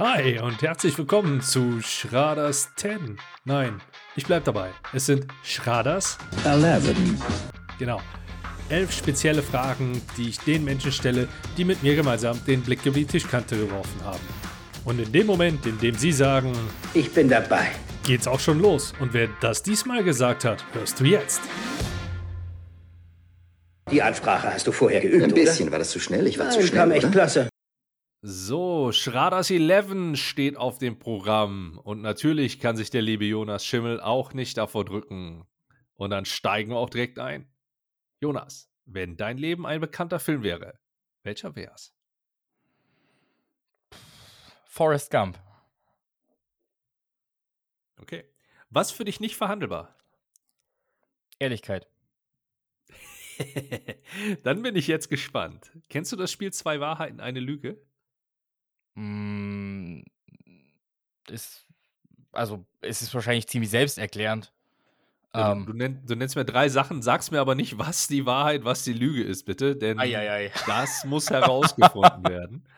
Hi und herzlich willkommen zu Schraders 10. Nein, ich bleib dabei. Es sind Schraders 11. Genau. Elf spezielle Fragen, die ich den Menschen stelle, die mit mir gemeinsam den Blick über die Tischkante geworfen haben. Und in dem Moment, in dem sie sagen, Ich bin dabei. geht's auch schon los. Und wer das diesmal gesagt hat, hörst du jetzt. Die Ansprache hast du vorher geübt, Ein oder? bisschen. War das zu schnell? Ich war zu Nein, schnell, kam echt oder? klasse. So, Schraders 11 steht auf dem Programm. Und natürlich kann sich der liebe Jonas Schimmel auch nicht davor drücken. Und dann steigen wir auch direkt ein. Jonas, wenn dein Leben ein bekannter Film wäre, welcher wär's? Forrest Gump. Okay. Was für dich nicht verhandelbar? Ehrlichkeit. Dann bin ich jetzt gespannt. Kennst du das Spiel Zwei Wahrheiten, eine Lüge? Mm, ist, also, es ist wahrscheinlich ziemlich selbsterklärend. Ja, Ähm, du, nenn, du nennst mir drei Sachen, sagst mir aber nicht, was die Wahrheit, was die Lüge ist, bitte, denn Eieiei. das muss herausgefunden werden.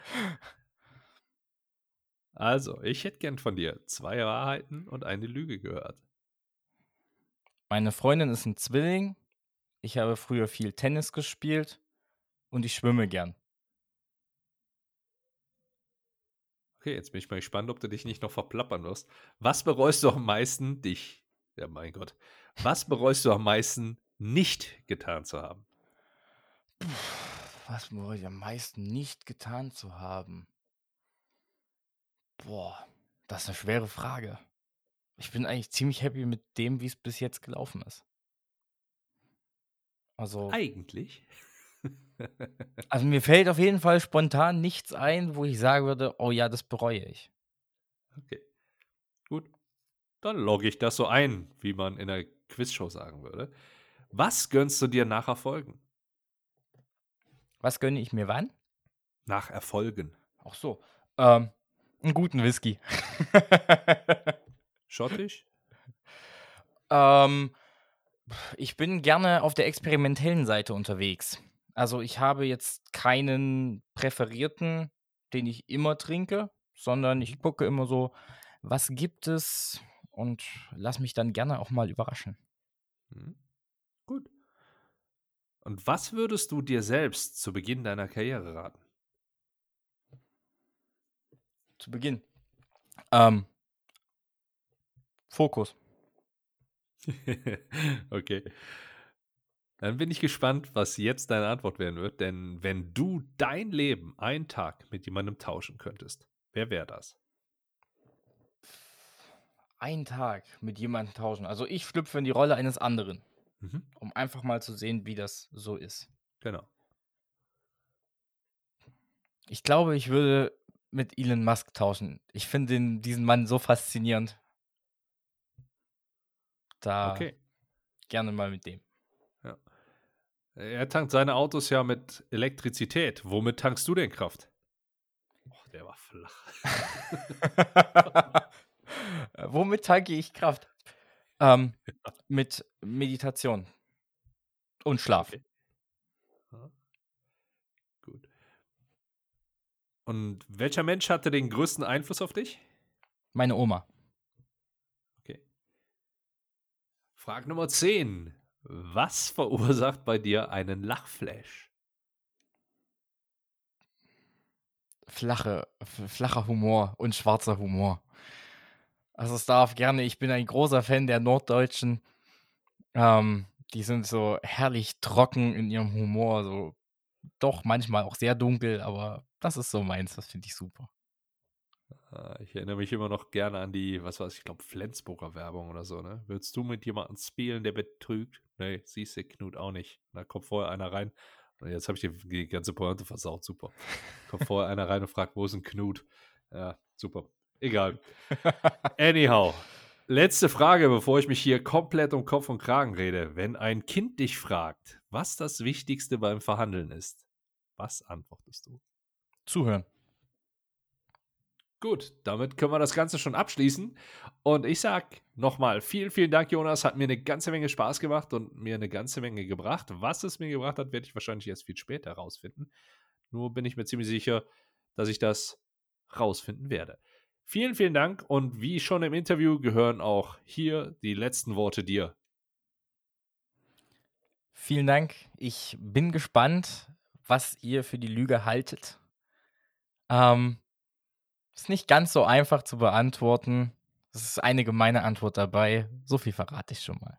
Also, ich hätte gern von dir zwei Wahrheiten und eine Lüge gehört. Meine Freundin ist ein Zwilling. Ich habe früher viel Tennis gespielt und ich schwimme gern. Okay, jetzt bin ich mal gespannt, ob du dich nicht noch verplappern wirst. Was bereust du am meisten, dich, ja mein Gott, was bereust du am meisten nicht getan zu haben? Was bereue ich am meisten nicht getan zu haben? Boah, das ist eine schwere Frage. Ich bin eigentlich ziemlich happy mit dem, wie es bis jetzt gelaufen ist. Also, Eigentlich? Also mir fällt auf jeden Fall spontan nichts ein, wo ich sagen würde, oh ja, das bereue ich. Okay. Gut. Dann logge ich das so ein, wie man in einer Quizshow sagen würde. Was gönnst du dir nach Erfolgen? Was gönne ich mir wann? Nach Erfolgen. Ach so. Ähm, einen guten Whisky. Schottisch? ähm, ich bin gerne auf der experimentellen Seite unterwegs. Also ich habe jetzt keinen präferierten, den ich immer trinke, sondern ich gucke immer so, was gibt es und lass mich dann gerne auch mal überraschen. Hm. Gut. Und was würdest du dir selbst zu Beginn deiner Karriere raten? Zu Beginn. Ähm, Fokus. okay. Dann bin ich gespannt, was jetzt deine Antwort werden wird, denn wenn du dein Leben einen Tag mit jemandem tauschen könntest, wer wäre das? Einen Tag mit jemandem tauschen. Also ich schlüpfe in die Rolle eines anderen, Mhm. um einfach mal zu sehen, wie das so ist. Genau. Ich glaube, ich würde mit Elon Musk tauschen. Ich finde diesen Mann so faszinierend. Da Okay. gerne mal mit dem. Er tankt seine Autos ja mit Elektrizität. Womit tankst du denn Kraft? Och, der war flach. Äh, Womit tanke ich Kraft? Ähm, mit Meditation und Schlaf. Okay. Gut. Und welcher Mensch hatte den größten Einfluss auf dich? Meine Oma. Okay. Frage Nummer 10. Was verursacht bei dir einen Lachflash? Flache, flacher Humor und schwarzer Humor. Also es darf gerne, ich bin ein großer Fan der Norddeutschen. Ähm, die sind so herrlich trocken in ihrem Humor, so doch manchmal auch sehr dunkel, aber das ist so meins, das finde ich super. Äh, Ich erinnere mich immer noch gerne an die, was weiß ich, glaube Flensburger Werbung oder so, ne? Willst du mit jemandem spielen, der betrügt? Nee, siehst du, Knut auch nicht. Da kommt vorher einer rein. Und jetzt habe ich die, die ganze Pointe versaut, super. Kommt vorher einer rein und fragt, wo ist ein Knut? Ja, super. Egal. Anyhow, letzte Frage, bevor ich mich hier komplett um Kopf und Kragen rede. Wenn ein Kind dich fragt, was das Wichtigste beim Verhandeln ist, was antwortest du? Zuhören. Gut, damit können wir das Ganze schon abschließen. Und ich sag nochmal vielen, vielen Dank, Jonas. Hat mir eine ganze Menge Spaß gemacht und mir eine ganze Menge gebracht. Was es mir gebracht hat, werde ich wahrscheinlich erst viel später rausfinden. Nur bin ich mir ziemlich sicher, dass ich das rausfinden werde. Vielen, vielen Dank und wie schon im Interview gehören auch hier die letzten Worte dir. Vielen Dank. Ich bin gespannt, was ihr für die Lüge haltet. Ähm, ist nicht ganz so einfach zu beantworten. Es ist eine gemeine Antwort dabei. So viel verrate ich schon mal.